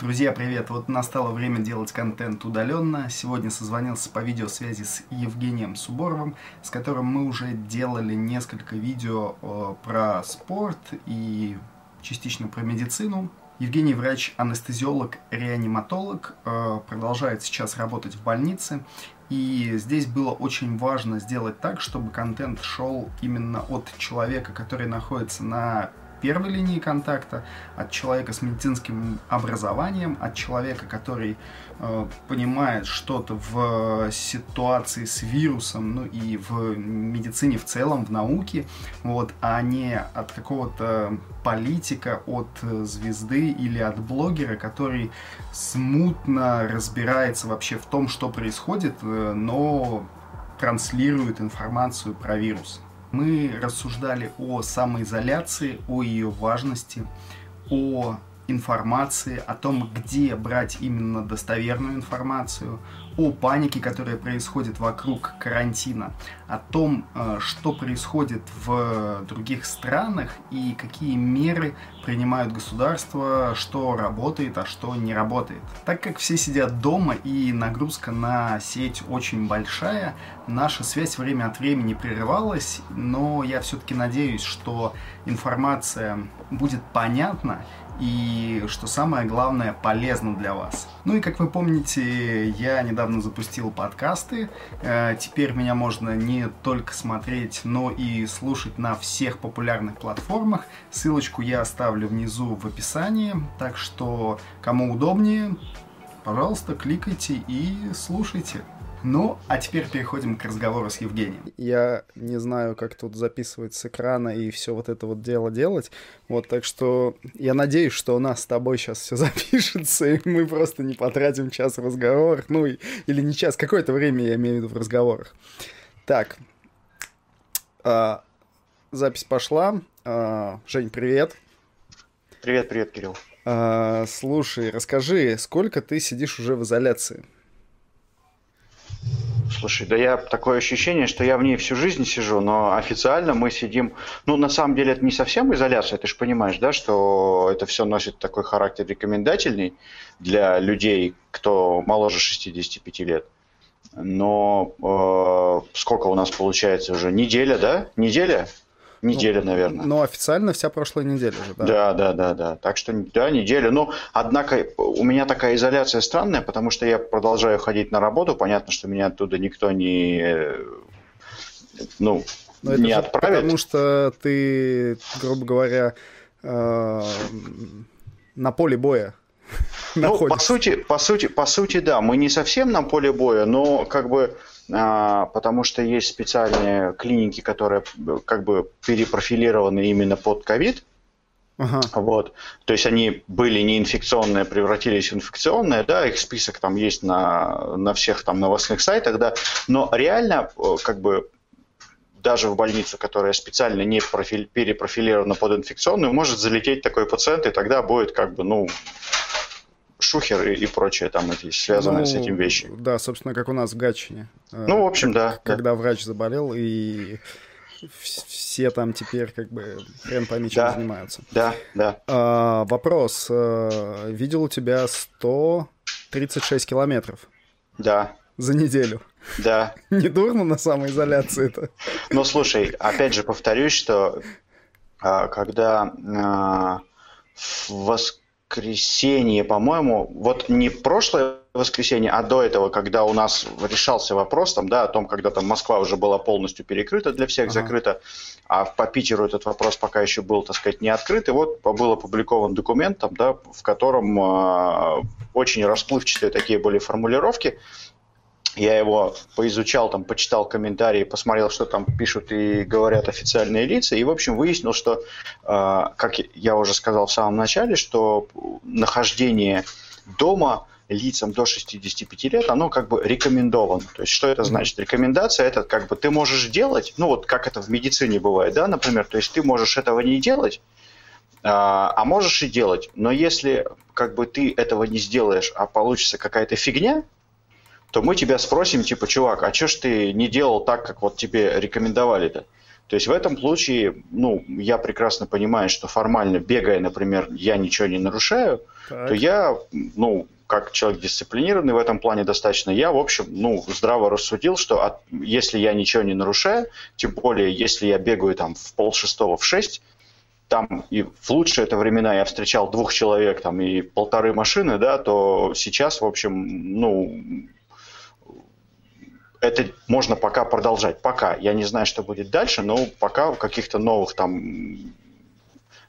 Друзья, привет! Вот настало время делать контент удаленно. Сегодня созвонился по видеосвязи с Евгением Суборовым, с которым мы уже делали несколько видео э, про спорт и частично про медицину. Евгений врач-анестезиолог, реаниматолог, э, продолжает сейчас работать в больнице. И здесь было очень важно сделать так, чтобы контент шел именно от человека, который находится на первой линии контакта, от человека с медицинским образованием, от человека, который э, понимает что-то в ситуации с вирусом, ну и в медицине в целом, в науке, вот, а не от какого-то политика, от звезды или от блогера, который смутно разбирается вообще в том, что происходит, э, но транслирует информацию про вирус. Мы рассуждали о самоизоляции, о ее важности, о информации, о том, где брать именно достоверную информацию, о панике, которая происходит вокруг карантина, о том, э, что происходит в других странах и какие меры принимают государства, что работает, а что не работает. Так как все сидят дома и нагрузка на сеть очень большая, наша связь время от времени прерывалась, но я все-таки надеюсь, что информация будет понятна и, что самое главное, полезно для вас. Ну и, как вы помните, я недавно запустил подкасты. Э, теперь меня можно не только смотреть, но и слушать на всех популярных платформах. Ссылочку я оставлю внизу в описании, так что кому удобнее, пожалуйста, кликайте и слушайте. Ну, а теперь переходим к разговору с Евгением. Я не знаю, как тут записывать с экрана и все вот это вот дело делать. Вот, так что я надеюсь, что у нас с тобой сейчас все запишется, и мы просто не потратим час в разговорах. Ну, или не час, какое-то время я имею в виду в разговорах. Так. А, запись пошла. А, Жень, привет. Привет, привет, Кирилл. А, слушай, расскажи, сколько ты сидишь уже в изоляции? Слушай, да я такое ощущение, что я в ней всю жизнь сижу, но официально мы сидим. Ну, на самом деле, это не совсем изоляция, ты же понимаешь, да, что это все носит такой характер рекомендательный для людей, кто моложе 65 лет. Но э, сколько у нас получается уже? Неделя, да? Неделя? Неделя, ну, наверное. Ну, официально вся прошлая неделя же, да? Да, да, да, да. Так что, да, неделя. Но, однако, у меня такая изоляция странная, потому что я продолжаю ходить на работу. Понятно, что меня оттуда никто не, ну, Но не отправит. Потому что ты, грубо говоря, э, на поле боя ну, по сути, по сути, по сути, да, мы не совсем на поле боя, но как бы потому что есть специальные клиники, которые как бы перепрофилированы именно под ковид. Ага. Вот. То есть они были неинфекционные, превратились в инфекционные, да, их список там есть на, на всех там новостных сайтах, да, но реально э, как бы даже в больницу, которая специально не профиль, перепрофилирована под инфекционную, может залететь такой пациент, и тогда будет как бы, ну, шухер и, и прочее там эти связанные ну, с этим вещи. Да, собственно, как у нас в Гатчине. Ну, в общем, да. Когда да. врач заболел, и все там теперь как бы хрен пойми, чем да, занимаются. Да, да. А, вопрос. А, видел у тебя 136 километров. Да. За неделю. Да. Не дурно на самоизоляции это? Ну, слушай, опять же повторюсь, что а, когда а, в воскресенье, по-моему, вот не прошлое воскресенье, а до этого, когда у нас решался вопрос там, да, о том, когда там Москва уже была полностью перекрыта для всех, ага. закрыта, а по Питеру этот вопрос пока еще был, так сказать, не открыт, и вот был опубликован документ, там, да, в котором э, очень расплывчатые такие были формулировки, я его поизучал, там, почитал комментарии, посмотрел, что там пишут и говорят официальные лица, и, в общем, выяснил, что, э, как я уже сказал в самом начале, что нахождение дома лицам до 65 лет, оно как бы рекомендовано. То есть, что это значит? Рекомендация это как бы ты можешь делать, ну вот как это в медицине бывает, да, например, то есть ты можешь этого не делать, а, а можешь и делать. Но если как бы ты этого не сделаешь, а получится какая-то фигня, то мы тебя спросим, типа, чувак, а что ж ты не делал так, как вот тебе рекомендовали-то? То есть в этом случае, ну, я прекрасно понимаю, что формально бегая, например, я ничего не нарушаю, так. то я, ну, как человек дисциплинированный в этом плане достаточно, я, в общем, ну, здраво рассудил, что от, если я ничего не нарушаю, тем более, если я бегаю там в пол шестого, в шесть, там и в лучшие это времена я встречал двух человек там и полторы машины, да, то сейчас, в общем, ну, это можно пока продолжать. Пока. Я не знаю, что будет дальше, но пока каких-то новых там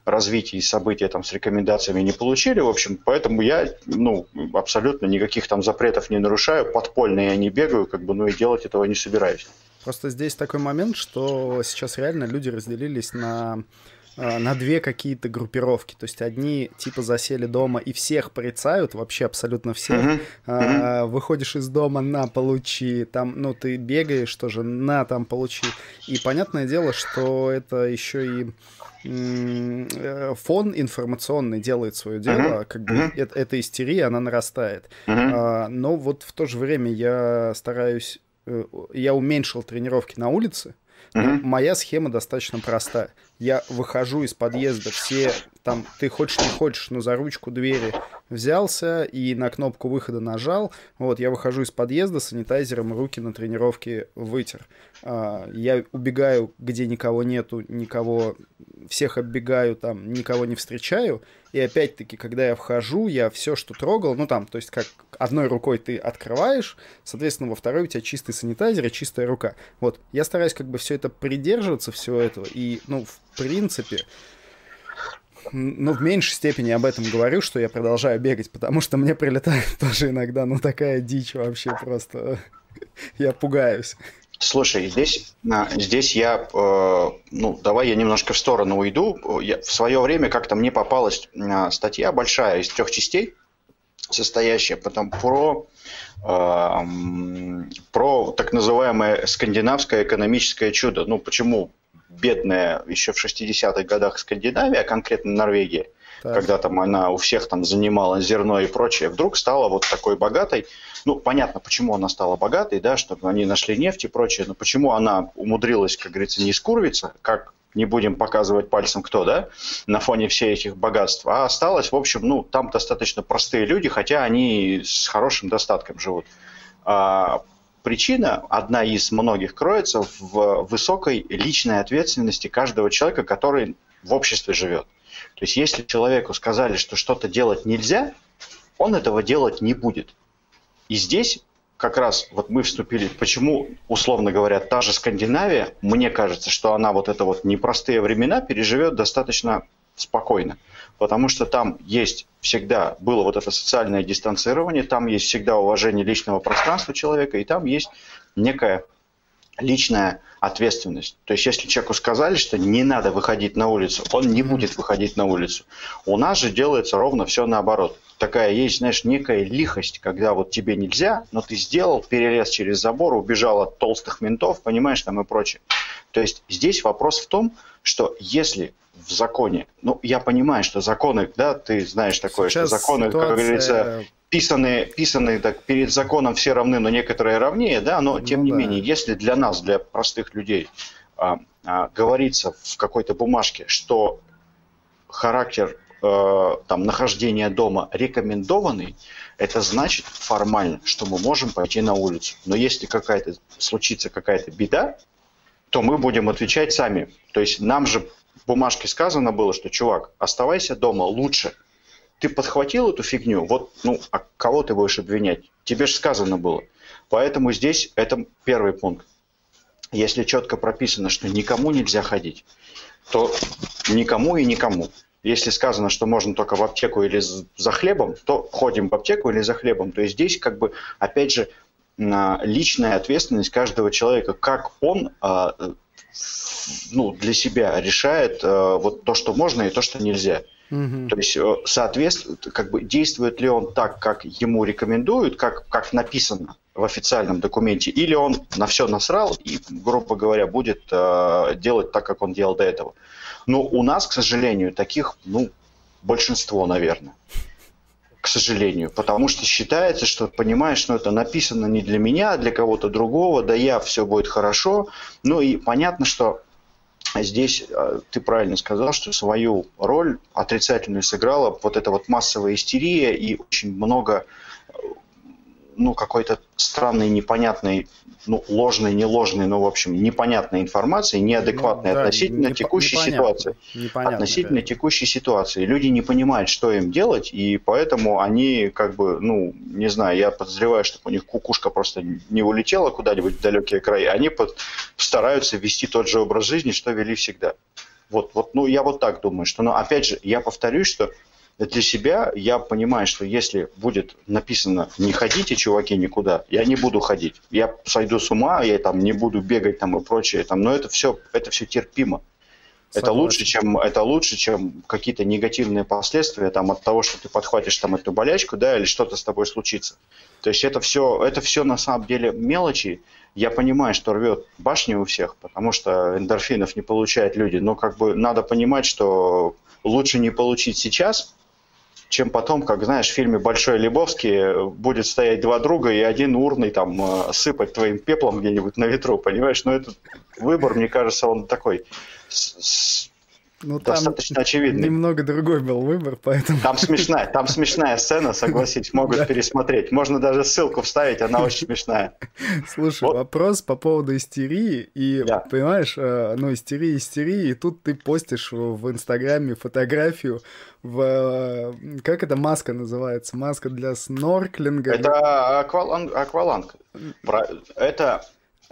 развитий событий там с рекомендациями не получили, в общем, поэтому я, ну, абсолютно никаких там запретов не нарушаю, подпольно я не бегаю, как бы, ну и делать этого не собираюсь. Просто здесь такой момент, что сейчас реально люди разделились на на две какие-то группировки. То есть одни типа засели дома и всех порицают, вообще абсолютно всех. Uh-huh. А, выходишь из дома, на, получи. Там, ну, ты бегаешь тоже, на, там, получи. И понятное дело, что это еще и э, фон информационный делает свое дело, uh-huh. как бы uh-huh. это, эта истерия, она нарастает. Uh-huh. А, но вот в то же время я стараюсь, э, я уменьшил тренировки на улице, Uh-huh. Моя схема достаточно проста. Я выхожу из подъезда, все там, ты хочешь не хочешь, но за ручку двери взялся и на кнопку выхода нажал. Вот, я выхожу из подъезда, санитайзером руки на тренировке вытер. А, я убегаю, где никого нету, никого, всех оббегаю, там, никого не встречаю. И опять-таки, когда я вхожу, я все, что трогал, ну там, то есть как одной рукой ты открываешь, соответственно, во второй у тебя чистый санитайзер и чистая рука. Вот, я стараюсь как бы все это придерживаться, всего этого. И, ну, принципе, ну, в меньшей степени об этом говорю, что я продолжаю бегать, потому что мне прилетает тоже иногда, ну, такая дичь вообще просто. Я пугаюсь. Слушай, здесь, здесь я, э, ну, давай я немножко в сторону уйду. Я, в свое время как-то мне попалась э, статья большая из трех частей, состоящая потом про, э, про так называемое скандинавское экономическое чудо. Ну, почему бедная еще в 60-х годах Скандинавия, а конкретно Норвегия, так. когда там она у всех там занимала зерно и прочее, вдруг стала вот такой богатой. Ну, понятно, почему она стала богатой, да, чтобы они нашли нефть и прочее, но почему она умудрилась, как говорится, не скурвиться, как не будем показывать пальцем кто, да, на фоне всех этих богатств, а осталось, в общем, ну, там достаточно простые люди, хотя они с хорошим достатком живут. А, причина, одна из многих, кроется в высокой личной ответственности каждого человека, который в обществе живет. То есть если человеку сказали, что что-то делать нельзя, он этого делать не будет. И здесь как раз вот мы вступили, почему, условно говоря, та же Скандинавия, мне кажется, что она вот это вот непростые времена переживет достаточно спокойно потому что там есть всегда, было вот это социальное дистанцирование, там есть всегда уважение личного пространства человека, и там есть некая личная ответственность. То есть, если человеку сказали, что не надо выходить на улицу, он не будет выходить на улицу. У нас же делается ровно все наоборот. Такая есть, знаешь, некая лихость, когда вот тебе нельзя, но ты сделал, перелез через забор, убежал от толстых ментов, понимаешь, там и прочее. То есть, здесь вопрос в том, что если в законе. Ну, я понимаю, что законы, да, ты знаешь такое, Сейчас что законы, ситуация... как говорится, писанные, писанные так перед законом все равны, но некоторые равнее, да, но тем ну, не да. менее, если для нас, для простых людей, а, а, говорится в какой-то бумажке, что характер э, там нахождения дома рекомендованный, это значит формально, что мы можем пойти на улицу. Но если какая-то случится какая-то беда, то мы будем отвечать сами. То есть нам же в бумажке сказано было, что, чувак, оставайся дома лучше. Ты подхватил эту фигню, вот, ну, а кого ты будешь обвинять? Тебе же сказано было. Поэтому здесь это первый пункт. Если четко прописано, что никому нельзя ходить, то никому и никому. Если сказано, что можно только в аптеку или за хлебом, то ходим в аптеку или за хлебом. То есть здесь как бы, опять же, личная ответственность каждого человека, как он а, ну, для себя решает э, вот то, что можно и то, что нельзя. Угу. То есть, э, соответственно, как бы действует ли он так, как ему рекомендуют, как, как написано в официальном документе, или он на все насрал и, грубо говоря, будет э, делать так, как он делал до этого. Но у нас, к сожалению, таких, ну, большинство, наверное к сожалению, потому что считается, что понимаешь, что это написано не для меня, а для кого-то другого, да я, все будет хорошо. Ну и понятно, что здесь э, ты правильно сказал, что свою роль отрицательную сыграла вот эта вот массовая истерия и очень много ну, какой-то странной, непонятной, ну, ложной, не ложной, но, в общем, непонятной информации, неадекватной ну, да, относительно не, текущей непонятно, ситуации. Непонятно, относительно да. текущей ситуации. Люди не понимают, что им делать, и поэтому они, как бы, ну, не знаю, я подозреваю, что у них кукушка просто не улетела куда-нибудь в далекие края, они под, стараются вести тот же образ жизни, что вели всегда. Вот, вот, ну, я вот так думаю, что, но, опять же, я повторюсь, что для себя я понимаю, что если будет написано «не ходите, чуваки, никуда», я не буду ходить. Я сойду с ума, я там не буду бегать там и прочее. Там, но это все, это все терпимо. Это лучше, чем, это лучше, чем какие-то негативные последствия там, от того, что ты подхватишь там, эту болячку, да, или что-то с тобой случится. То есть это все, это все на самом деле мелочи. Я понимаю, что рвет башни у всех, потому что эндорфинов не получают люди. Но как бы надо понимать, что лучше не получить сейчас, чем потом, как знаешь, в фильме «Большой Лебовский» будет стоять два друга и один урный там э, сыпать твоим пеплом где-нибудь на ветру, понимаешь? Но этот выбор, мне кажется, он такой ну, достаточно там очевидный. Немного другой был выбор, поэтому... Там смешная, там смешная сцена, согласись, могут да. пересмотреть. Можно даже ссылку вставить, она очень смешная. Слушай, вот. вопрос по поводу истерии. И, да. понимаешь, э, ну, истерия, истерия, и тут ты постишь в Инстаграме фотографию в... Э, как эта маска называется? Маска для снорклинга? Это акваланг. акваланг. Это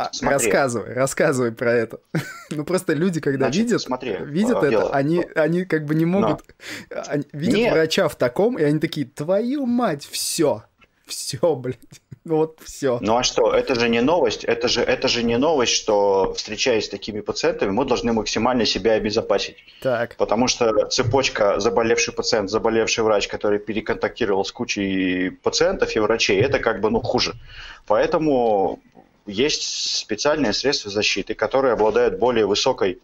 а, рассказывай, рассказывай про это. ну просто люди, когда Значит, видят, смотри, видят это, дело. они, они как бы не могут, Но. они, видят Нет. врача в таком, и они такие, твою мать, все, все, блядь. Ну вот все. Ну а что, это же не новость, это же, это же не новость, что встречаясь с такими пациентами, мы должны максимально себя обезопасить. Так. Потому что цепочка заболевший пациент, заболевший врач, который переконтактировал с кучей пациентов и врачей, это как бы ну хуже. Поэтому есть специальные средства защиты, которые обладают более высокой,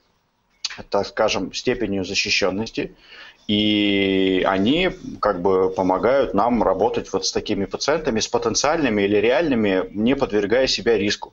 так скажем, степенью защищенности, и они как бы помогают нам работать вот с такими пациентами, с потенциальными или реальными, не подвергая себя риску.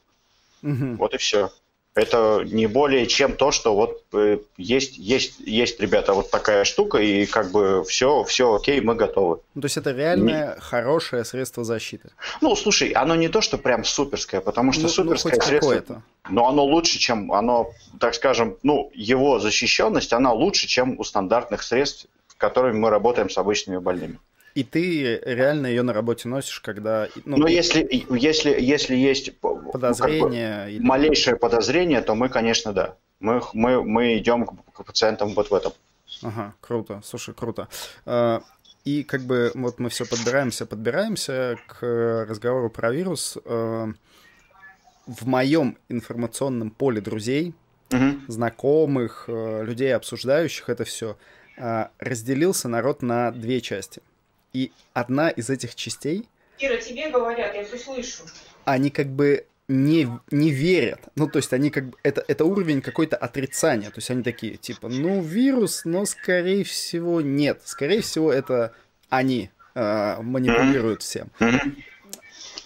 Угу. Вот и все. Это не более чем то, что вот э, есть, есть, есть, ребята, вот такая штука, и как бы все, все окей, мы готовы. Ну, то есть это реальное не... хорошее средство защиты? Ну, слушай, оно не то, что прям суперское, потому что ну, ну суперское ну, средство... Но оно лучше, чем оно, так скажем, ну, его защищенность, она лучше, чем у стандартных средств, с которыми мы работаем с обычными больными. И ты реально ее на работе носишь, когда... Ну, Но если, если, если есть подозрение, ну, как бы, или... малейшее подозрение, то мы, конечно, да. Мы, мы, мы идем к, пациентам вот в этом. Ага, круто. Слушай, круто. А, и как бы вот мы все подбираемся, подбираемся к разговору про вирус. А, в моем информационном поле друзей, угу. знакомых, а, людей, обсуждающих это все, разделился народ на две части – и одна из этих частей... Кира, тебе говорят, я все слышу. Они как бы не, не верят. Ну, то есть они как бы... Это, это уровень какой-то отрицания. То есть они такие, типа, ну, вирус, но, скорее всего, нет. Скорее всего, это они э, манипулируют всем.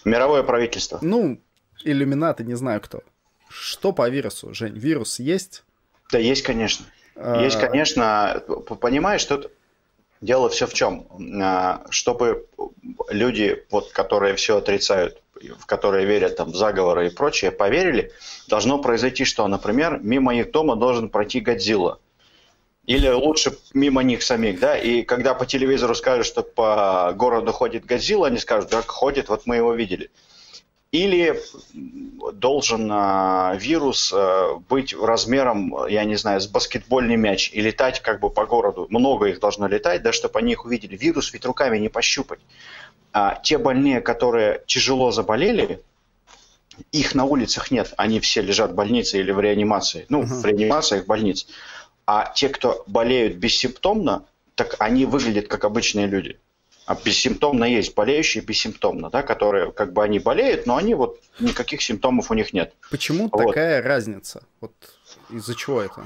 Мировое правительство. Ну, иллюминаты, не знаю кто. Что по вирусу, Жень? Вирус есть? Да, есть, конечно. А... Есть, конечно. Понимаешь, что Дело все в чем, а, чтобы люди, вот, которые все отрицают, в которые верят там, в заговоры и прочее, поверили, должно произойти что? Например, мимо их дома должен пройти Годзилла. Или лучше мимо них самих, да, и когда по телевизору скажут, что по городу ходит Годзилла, они скажут, да, ходит, вот мы его видели. Или должен э, вирус э, быть размером, я не знаю, с баскетбольный мяч и летать как бы по городу. Много их должно летать, да, чтобы они их увидели. Вирус ведь руками не пощупать. А те больные, которые тяжело заболели, их на улицах нет. Они все лежат в больнице или в реанимации. Ну, uh-huh. в реанимациях больниц. А те, кто болеют бессимптомно, так они выглядят как обычные люди. А бессимптомно есть болеющие бессимптомно, да, которые как бы они болеют, но они вот никаких симптомов у них нет. Почему вот. такая разница? Вот из-за чего это?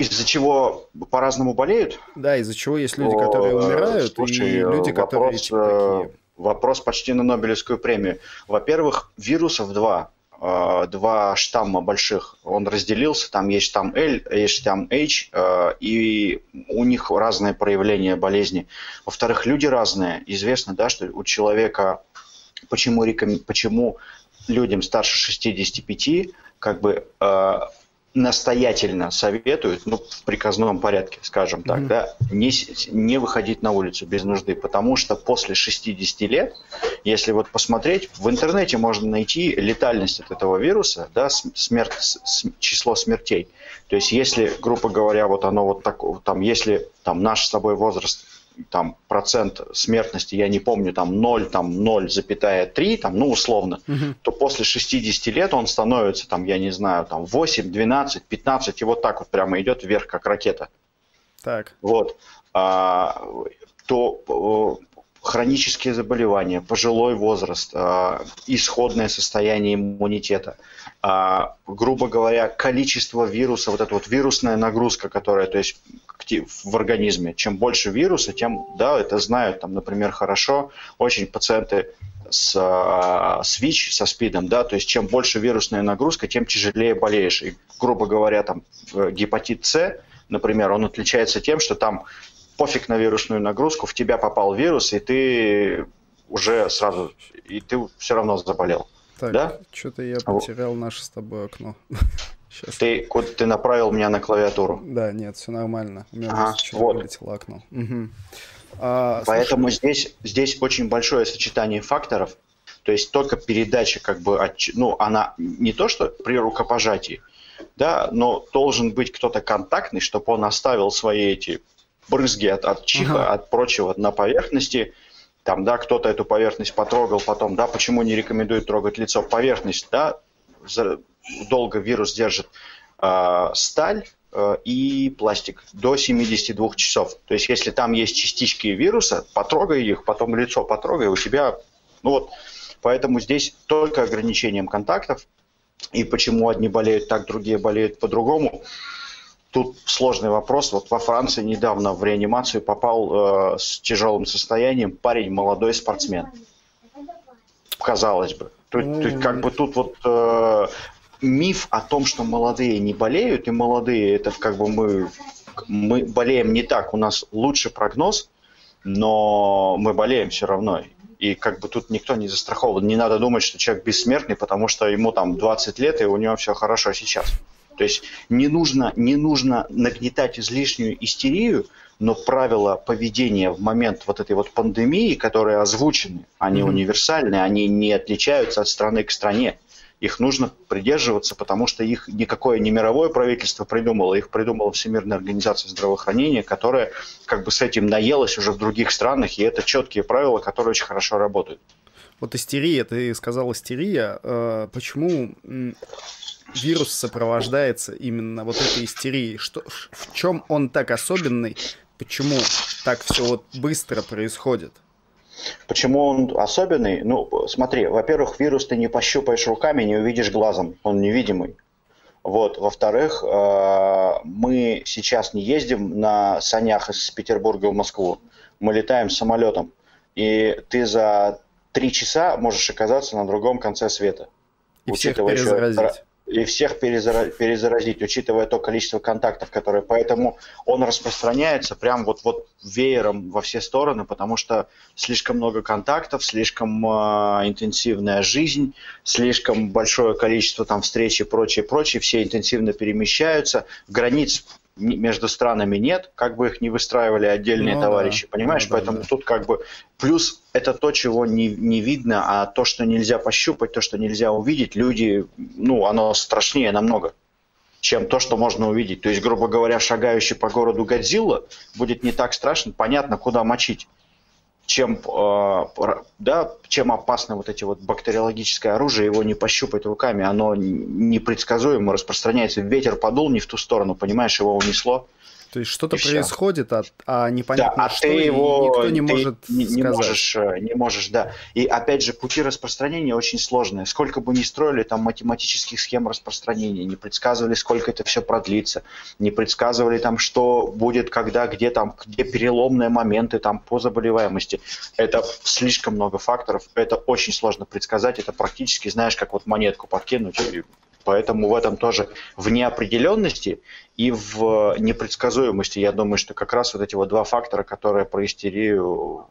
Из-за чего по-разному болеют? Да, из-за чего есть люди, которые умирают, Слушай, и люди, вопрос, которые типа, такие... Вопрос почти на Нобелевскую премию. Во-первых, вирусов два. Э, два штамма больших. Он разделился, там есть штамм L, есть штамм H, э, и у них разные проявления болезни. Во-вторых, люди разные. Известно, да, что у человека почему, почему людям старше 65 как бы э, настоятельно советуют, ну, в приказном порядке, скажем так, mm-hmm. да, не, не выходить на улицу без нужды, потому что после 60 лет, если вот посмотреть, в интернете можно найти летальность от этого вируса, да, смерть, число смертей. То есть, если, грубо говоря, вот оно вот так, там, если там наш с тобой возраст там процент смертности, я не помню, там 0, там 0,3, там, ну, условно, угу. то после 60 лет он становится, там, я не знаю, там 8, 12, 15, и вот так вот прямо идет вверх, как ракета. Так. Вот. А, то хронические заболевания, пожилой возраст, а, исходное состояние иммунитета, а, грубо говоря, количество вируса, вот эта вот вирусная нагрузка, которая, то есть в организме, чем больше вируса, тем, да, это знают, там, например, хорошо, очень пациенты с, а, с ВИЧ, со СПИДом, да, то есть чем больше вирусная нагрузка, тем тяжелее болеешь. И, грубо говоря, там гепатит С, например, он отличается тем, что там пофиг на вирусную нагрузку, в тебя попал вирус, и ты уже сразу, и ты все равно заболел. Так, да? что-то я потерял наше с тобой окно. Сейчас. Ты, код, ты направил меня на клавиатуру. Да, нет, все нормально. У меня ага, вот. вылетело окно. Угу. А, Поэтому слушай... здесь, здесь очень большое сочетание факторов. То есть только передача, как бы, от, ну, она не то, что при рукопожатии, да, но должен быть кто-то контактный, чтобы он оставил свои эти брызги от, от чиха, ага. от прочего на поверхности. Там, да, кто-то эту поверхность потрогал потом, да, почему не рекомендуют трогать лицо? Поверхность, да, за, долго вирус держит э, сталь э, и пластик до 72 часов. То есть, если там есть частички вируса, потрогай их, потом лицо потрогай, у тебя, ну вот, поэтому здесь только ограничением контактов. И почему одни болеют так, другие болеют по-другому тут сложный вопрос. Вот во Франции недавно в реанимацию попал э, с тяжелым состоянием парень, молодой спортсмен. Казалось бы. Тут, тут, как бы тут вот э, миф о том, что молодые не болеют, и молодые это как бы мы, мы болеем не так. У нас лучший прогноз, но мы болеем все равно. И как бы тут никто не застрахован. Не надо думать, что человек бессмертный, потому что ему там 20 лет, и у него все хорошо сейчас. То есть не нужно, не нужно нагнетать излишнюю истерию, но правила поведения в момент вот этой вот пандемии, которые озвучены, они mm-hmm. универсальны, они не отличаются от страны к стране. Их нужно придерживаться, потому что их никакое не мировое правительство придумало, их придумала Всемирная организация здравоохранения, которая как бы с этим наелась уже в других странах, и это четкие правила, которые очень хорошо работают. Вот истерия, ты сказал истерия. Э, почему вирус сопровождается именно вот этой истерией? Что, в чем он так особенный? Почему так все вот быстро происходит? Почему он особенный? Ну, смотри, во-первых, вирус ты не пощупаешь руками, не увидишь глазом, он невидимый. Вот. Во-вторых, э, мы сейчас не ездим на санях из Петербурга в Москву, мы летаем самолетом, и ты за три часа можешь оказаться на другом конце света. И всех перезаразить. Еще и всех перезаразить, учитывая то количество контактов, которые... Поэтому он распространяется прям вот, вот веером во все стороны, потому что слишком много контактов, слишком э, интенсивная жизнь, слишком большое количество там встреч и прочее, прочее, все интенсивно перемещаются, границ между странами нет, как бы их не выстраивали отдельные ну, товарищи, да. понимаешь? Ну, Поэтому да. тут как бы плюс это то, чего не, не видно, а то, что нельзя пощупать, то, что нельзя увидеть, люди, ну, оно страшнее намного, чем то, что можно увидеть. То есть, грубо говоря, шагающий по городу Годзилла будет не так страшно, понятно, куда мочить чем, э, да, чем опасно вот эти вот бактериологическое оружие, его не пощупать руками, оно непредсказуемо распространяется. Ветер подул не в ту сторону, понимаешь, его унесло, То есть что-то происходит, а, а непонятно да, а что, ты его, никто не ты может не, сказать. Можешь, э, не можешь, да. И опять же, пути распространения очень сложные. Сколько бы ни строили там математических схем распространения, не предсказывали, сколько это все продлится, не предсказывали там, что будет, когда, где там, где переломные моменты там по заболеваемости. Это слишком много факторов, это очень сложно предсказать, это практически, знаешь, как вот монетку подкинуть и Поэтому в этом тоже в неопределенности и в непредсказуемости, я думаю, что как раз вот эти вот два фактора, которые про истерию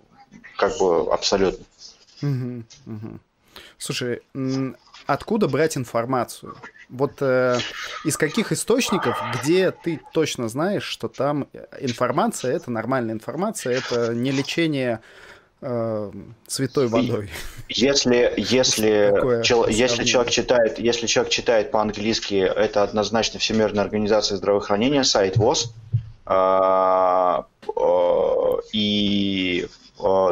как бы абсолютно. Угу, угу. Слушай, откуда брать информацию? Вот э, из каких источников, где ты точно знаешь, что там информация это нормальная информация, это не лечение э, святой водой. Если, если, чел, если, человек читает, если человек читает по-английски, это однозначно Всемирная организация здравоохранения, сайт ВОЗ. Э, э, и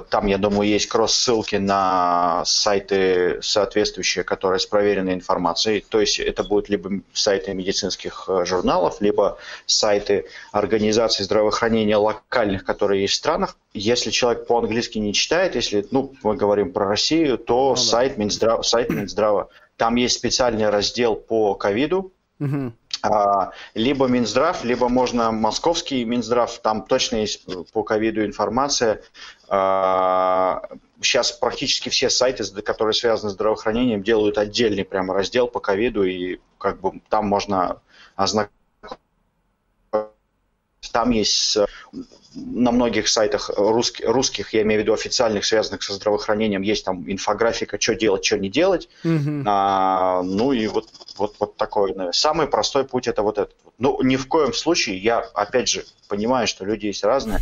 там, я думаю, есть кросс-ссылки на сайты соответствующие, которые с проверенной информацией. То есть это будут либо сайты медицинских э, журналов, либо сайты организаций здравоохранения локальных, которые есть в странах. Если человек по-английски не читает, если ну, мы говорим про Россию, то ну, сайт, Минздрав, сайт Минздрава. Там есть специальный раздел по ковиду, угу. А, либо Минздрав, либо можно московский Минздрав, там точно есть по ковиду информация. Сейчас а, практически все сайты, которые связаны с здравоохранением, делают отдельный прямо раздел по ковиду, и как бы там можно ознакомиться. Там есть на многих сайтах русских, русских, я имею в виду официальных, связанных со здравоохранением, есть там инфографика, что делать, что не делать. Mm-hmm. А, ну и вот, вот, вот такой. Самый простой путь это вот этот. Ну, ни в коем случае, я опять же понимаю, что люди есть разные.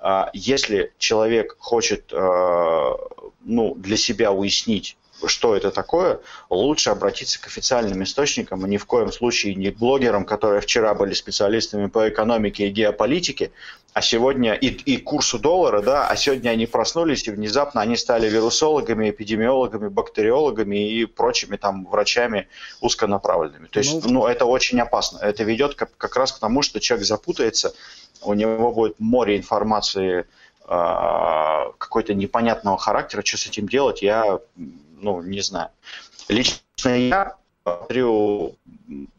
А, если человек хочет а, ну, для себя уяснить, что это такое, лучше обратиться к официальным источникам, а ни в коем случае не к блогерам, которые вчера были специалистами по экономике и геополитике, а сегодня и, и курсу доллара, да, а сегодня они проснулись и внезапно они стали вирусологами, эпидемиологами, бактериологами и прочими там врачами узконаправленными. То есть, ну, ну это очень опасно. Это ведет как, как раз к тому, что человек запутается, у него будет море информации а, какой-то непонятного характера, что с этим делать, я ну, не знаю. Лично я смотрю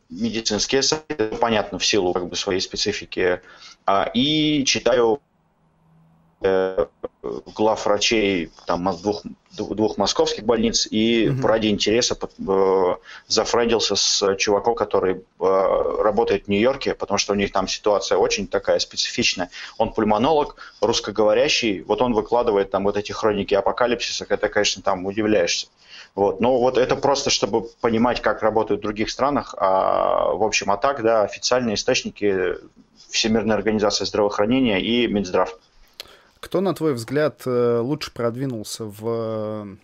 медицинские сайты, понятно, в силу как бы своей специфики, а, и читаю глав врачей там, двух, двух московских больниц и угу. ради интереса э, зафрендился с чуваком, который э, работает в Нью-Йорке, потому что у них там ситуация очень такая специфичная. Он пульмонолог, русскоговорящий, вот он выкладывает там вот эти хроники апокалипсиса, это, конечно, там удивляешься. Вот. Но вот это просто, чтобы понимать, как работают в других странах. А, в общем, а так, да, официальные источники Всемирная организация здравоохранения и Минздрав. Кто, на твой взгляд, э, лучше продвинулся в,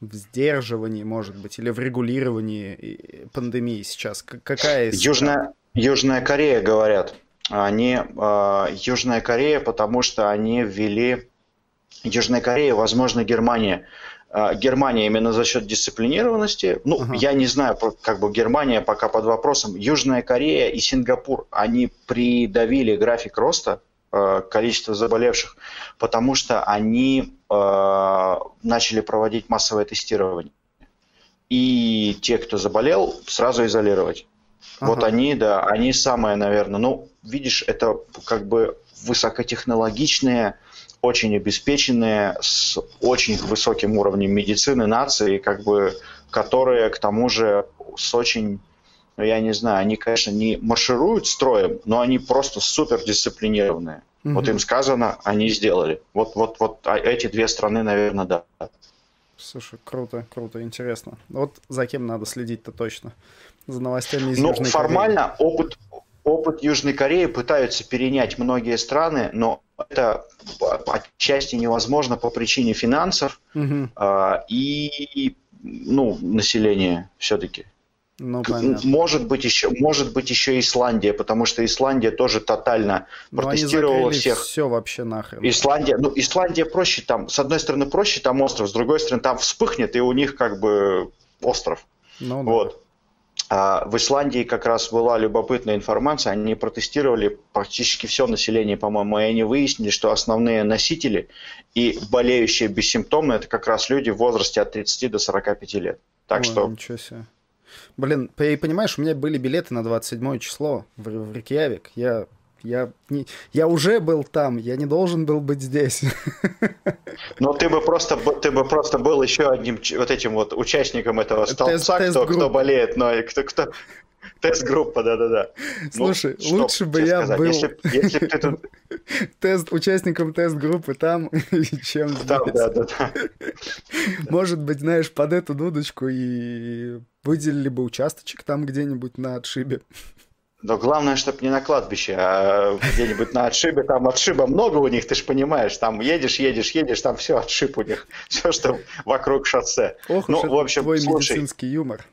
в сдерживании, может быть, или в регулировании пандемии сейчас? Какая из... Южная, Южная Корея, говорят. Они, э, Южная Корея, потому что они ввели... Южная Корея, возможно, Германия. Э, Германия именно за счет дисциплинированности. Ну, ага. я не знаю, как бы Германия пока под вопросом. Южная Корея и Сингапур, они придавили график роста количество заболевших, потому что они э, начали проводить массовое тестирование. И те, кто заболел, сразу изолировать. Ага. Вот они, да, они самые, наверное, ну, видишь, это как бы высокотехнологичные, очень обеспеченные, с очень высоким уровнем медицины нации, как бы, которые, к тому же, с очень ну, я не знаю, они, конечно, не маршируют строем, но они просто супер дисциплинированные. Угу. Вот им сказано, они сделали. Вот, вот, вот а эти две страны, наверное, да. Слушай, круто, круто, интересно. Вот за кем надо следить-то точно? За новостями из ну, Южной формально Кореи. опыт, опыт Южной Кореи пытаются перенять многие страны, но это отчасти невозможно по причине финансов угу. э, и ну, населения все-таки. Ну, Может быть еще, может быть еще Исландия, потому что Исландия тоже тотально Но ну, протестировала всех. Все вообще нахрен. Исландия, ну Исландия проще там, с одной стороны проще там остров, с другой стороны там вспыхнет и у них как бы остров. Ну, да. Вот. а, в Исландии как раз была любопытная информация. Они протестировали практически все население, по-моему, и они выяснили, что основные носители и болеющие бессимптомно это как раз люди в возрасте от 30 до 45 лет. Так Ой, что... Ничего себе. Блин, понимаешь, у меня были билеты на 27 число в, в Рикьявик. Я я, не, я уже был там, я не должен был быть здесь. Но ты бы просто, ты бы просто был еще одним вот этим вот участником этого столбца, кто, кто болеет, но и кто, кто, Тест-группа, да-да-да. Ну, Слушай, ну, лучше бы я сказать? был если, если ты тут... тест, участником тест-группы там, чем здесь. Там, да-да-да. Может быть, знаешь, под эту дудочку и выделили бы участочек там где-нибудь на отшибе. Но главное, чтобы не на кладбище, а где-нибудь на отшибе. Там отшиба много у них, ты же понимаешь. Там едешь, едешь, едешь, там все отшиб у них. Все, что вокруг шоссе. Ох ну, в общем, твой слушай, медицинский юмор.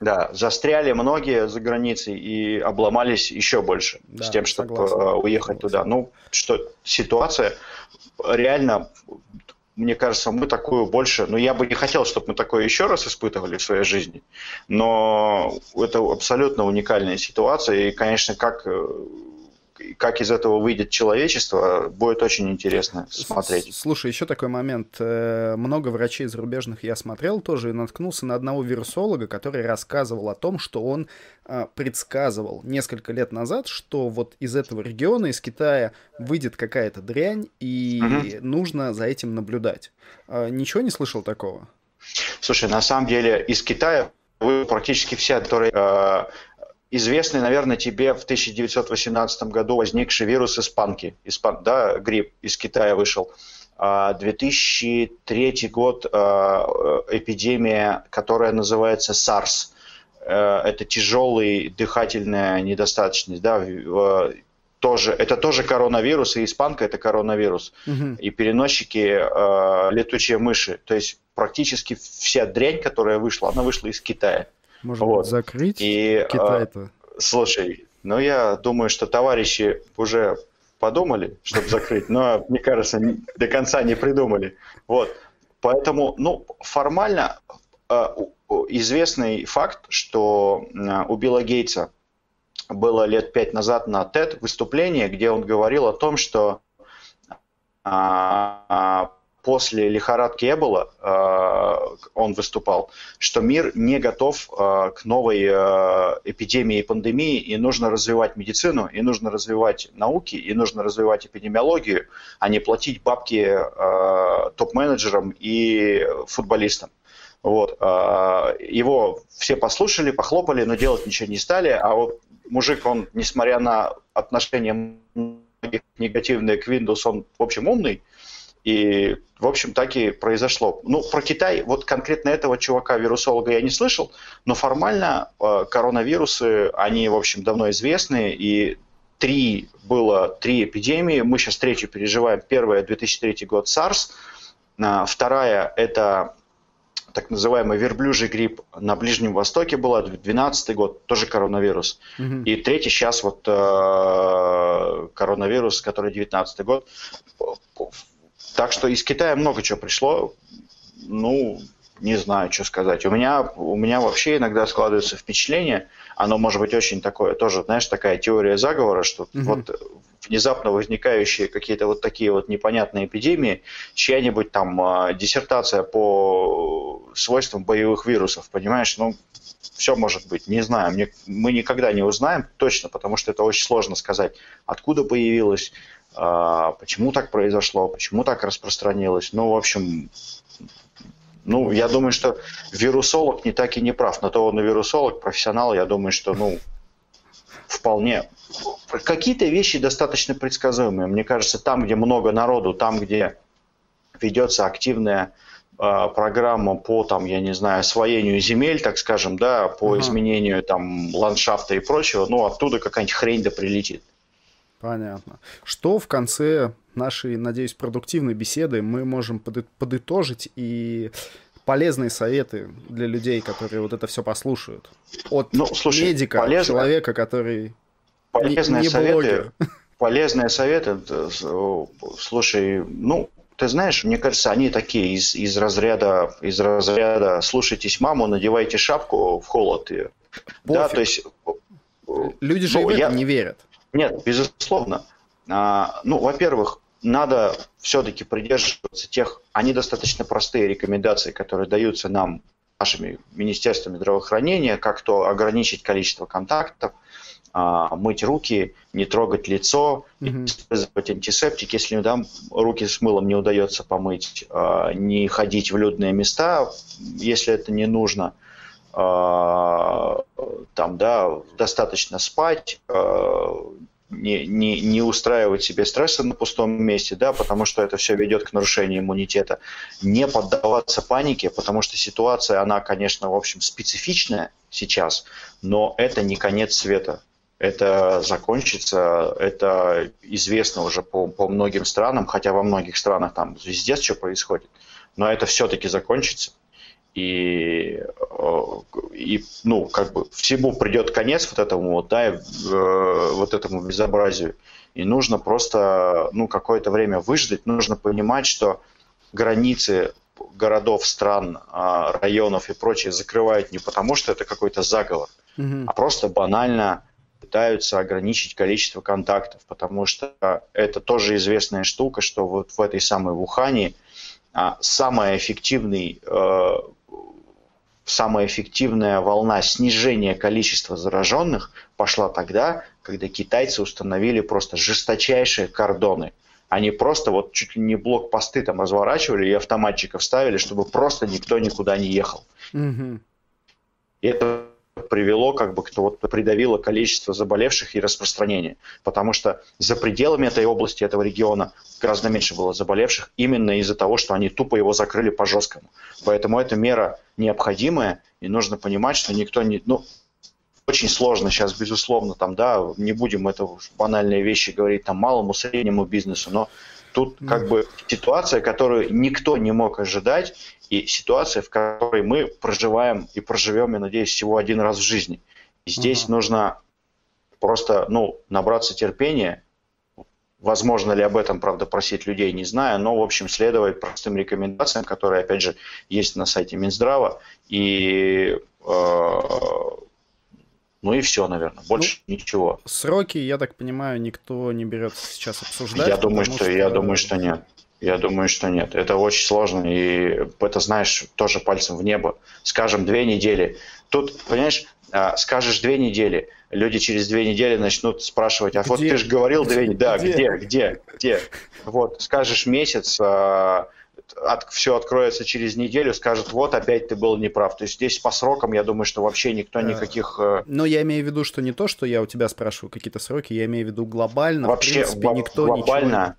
Да, застряли многие за границей и обломались еще больше да, с тем, чтобы согласен. Э, уехать согласен. туда. Ну, что ситуация реально мне кажется, мы такую больше, ну я бы не хотел, чтобы мы такое еще раз испытывали в своей жизни, но это абсолютно уникальная ситуация, и, конечно, как э, как из этого выйдет человечество, будет очень интересно смотреть. Слушай, еще такой момент. Э, много врачей зарубежных я смотрел тоже и наткнулся на одного вирусолога, который рассказывал о том, что он э, предсказывал несколько лет назад, что вот из этого региона, из Китая, выйдет какая-то дрянь, и угу. нужно за этим наблюдать. Э, ничего не слышал такого? Слушай, на самом деле из Китая практически все, которые известный, наверное, тебе в 1918 году возникший вирус испанки, испан, да, грипп из Китая вышел. 2003 а, год а, эпидемия, которая называется SARS. Э, это тяжелый дыхательная недостаточность, да, тоже, это тоже коронавирус, и испанка это коронавирус. Угу. И переносчики э, летучие мыши. То есть практически вся дрянь, которая вышла, она вышла из Китая. Может вот. закрыть и, Китай-то? Э, слушай, ну я думаю, что товарищи уже подумали, чтобы закрыть, но, мне кажется, до конца не придумали. Вот. Поэтому, ну, формально э, известный факт, что у Билла Гейтса было лет пять назад на TED выступление, где он говорил о том, что а, после лихорадки Эбола э, он выступал, что мир не готов э, к новой э, эпидемии и пандемии, и нужно развивать медицину, и нужно развивать науки, и нужно развивать эпидемиологию, а не платить бабки топ-менеджерам и футболистам. Вот. Его все послушали, похлопали, но делать ничего не стали, а вот мужик, он, несмотря на отношения негативные к Windows, он, в общем, умный, и, в общем, так и произошло. Ну, про Китай, вот конкретно этого чувака-вирусолога я не слышал, но формально э, коронавирусы, они, в общем, давно известны, и три было, три эпидемии, мы сейчас третью переживаем. Первая, 2003 год, SARS, э, вторая, это так называемый верблюжий грипп на Ближнем Востоке была, 2012 год, тоже коронавирус. Угу. И третий сейчас вот э, коронавирус, который 2019 год. Так что из Китая много чего пришло. Ну, не знаю, что сказать. У меня, у меня вообще иногда складывается впечатление, оно может быть очень такое, тоже, знаешь, такая теория заговора, что угу. вот внезапно возникающие какие-то вот такие вот непонятные эпидемии, чья-нибудь там э, диссертация по свойствам боевых вирусов, понимаешь, ну, все может быть, не знаю, мне, мы никогда не узнаем точно, потому что это очень сложно сказать, откуда появилось, почему так произошло, почему так распространилось. Ну, в общем, ну, я думаю, что вирусолог не так и не прав. На то он и вирусолог, профессионал, я думаю, что, ну, вполне. Какие-то вещи достаточно предсказуемые. Мне кажется, там, где много народу, там, где ведется активная э, программа по, там, я не знаю, освоению земель, так скажем, да, по uh изменению там ландшафта и прочего, ну, оттуда какая-нибудь хрень да прилетит. Понятно. Что в конце нашей, надеюсь, продуктивной беседы мы можем подытожить и полезные советы для людей, которые вот это все послушают? От ну, слушай, медика, полезно... человека, который полезные не, не советы, блогер. Полезные советы, слушай, ну, ты знаешь, мне кажется, они такие из, из разряда из разряда слушайтесь маму, надевайте шапку в холод и Да, то есть... Люди же ну, в это я... не верят. Нет, безусловно. А, ну, во-первых, надо все-таки придерживаться тех, они достаточно простые рекомендации, которые даются нам нашими министерствами здравоохранения, как то ограничить количество контактов, а, мыть руки, не трогать лицо, mm-hmm. использовать антисептик, если там руки с мылом не удается помыть, а, не ходить в людные места, если это не нужно, а, там, да, достаточно спать, не, не, не устраивать себе стресса на пустом месте, да, потому что это все ведет к нарушению иммунитета. Не поддаваться панике, потому что ситуация, она, конечно, в общем, специфичная сейчас, но это не конец света. Это закончится, это известно уже по, по многим странам, хотя во многих странах там везде что происходит, но это все-таки закончится и, э, и ну, как бы всему придет конец вот этому вот, да, э, вот этому безобразию. И нужно просто, ну, какое-то время выждать, нужно понимать, что границы городов, стран, а, районов и прочее закрывают не потому, что это какой-то заговор, mm-hmm. а просто банально пытаются ограничить количество контактов, потому что это тоже известная штука, что вот в этой самой Вухане а, самый эффективный э, самая эффективная волна снижения количества зараженных пошла тогда, когда китайцы установили просто жесточайшие кордоны. Они просто вот чуть ли не блокпосты там разворачивали и автоматчиков ставили, чтобы просто никто никуда не ехал. Mm-hmm. И это привело, как бы, кто вот придавило количество заболевших и распространение. Потому что за пределами этой области, этого региона гораздо меньше было заболевших именно из-за того, что они тупо его закрыли по-жесткому. Поэтому эта мера необходимая, и нужно понимать, что никто не... Ну, очень сложно сейчас, безусловно, там, да, не будем это банальные вещи говорить там малому, среднему бизнесу, но тут как бы ситуация, которую никто не мог ожидать, и ситуация, в которой мы проживаем и проживем, я надеюсь, всего один раз в жизни. И здесь uh-huh. нужно просто, ну, набраться терпения, Возможно ли об этом, правда, просить людей, не знаю, но, в общем, следовать простым рекомендациям, которые, опять же, есть на сайте Минздрава. И, э, ну и все, наверное, больше ну, ничего. Сроки, я так понимаю, никто не берется сейчас обсуждать. Я думаю, что, что, я думаю, что нет. Я думаю, что нет. Это очень сложно, и это, знаешь, тоже пальцем в небо. Скажем, две недели. Тут, понимаешь, а, скажешь две недели, люди через две недели начнут спрашивать, а где? вот ты же говорил две недели, да, где? где, где, где? Вот, скажешь месяц, а, от, все откроется через неделю, скажут, вот опять ты был неправ. То есть здесь по срокам, я думаю, что вообще никто никаких... Э, Но я имею в виду, что не то, что я у тебя спрашиваю какие-то сроки, я имею в виду глобально, вообще, в принципе, никто глобально, ничего...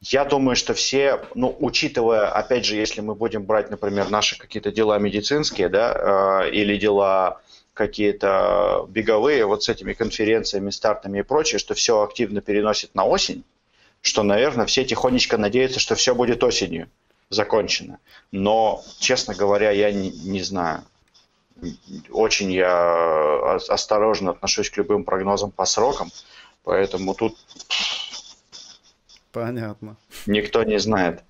Я думаю, что все, ну, учитывая, опять же, если мы будем брать, например, наши какие-то дела медицинские, да, э, или дела какие-то беговые, вот с этими конференциями, стартами и прочее, что все активно переносит на осень, что, наверное, все тихонечко надеются, что все будет осенью закончено. Но, честно говоря, я не, не знаю. Очень я осторожно отношусь к любым прогнозам по срокам, поэтому тут Понятно. Никто не знает.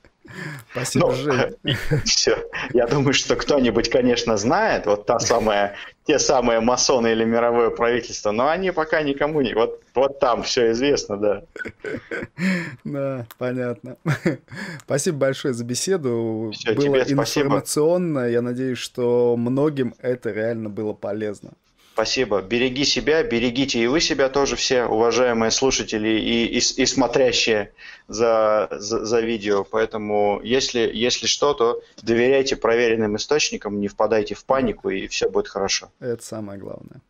Спасибо, ну, Жень. Все. Я думаю, что кто-нибудь, конечно, знает, вот та самая, те самые масоны или мировое правительство, но они пока никому не... Вот, вот там все известно, да. Да, понятно. Спасибо большое за беседу. Все, было информационно. Спасибо. Я надеюсь, что многим это реально было полезно. Спасибо. Береги себя, берегите и вы себя тоже все, уважаемые слушатели и, и, и смотрящие за, за, за видео. Поэтому, если, если что, то доверяйте проверенным источникам, не впадайте в панику, и все будет хорошо. Это самое главное.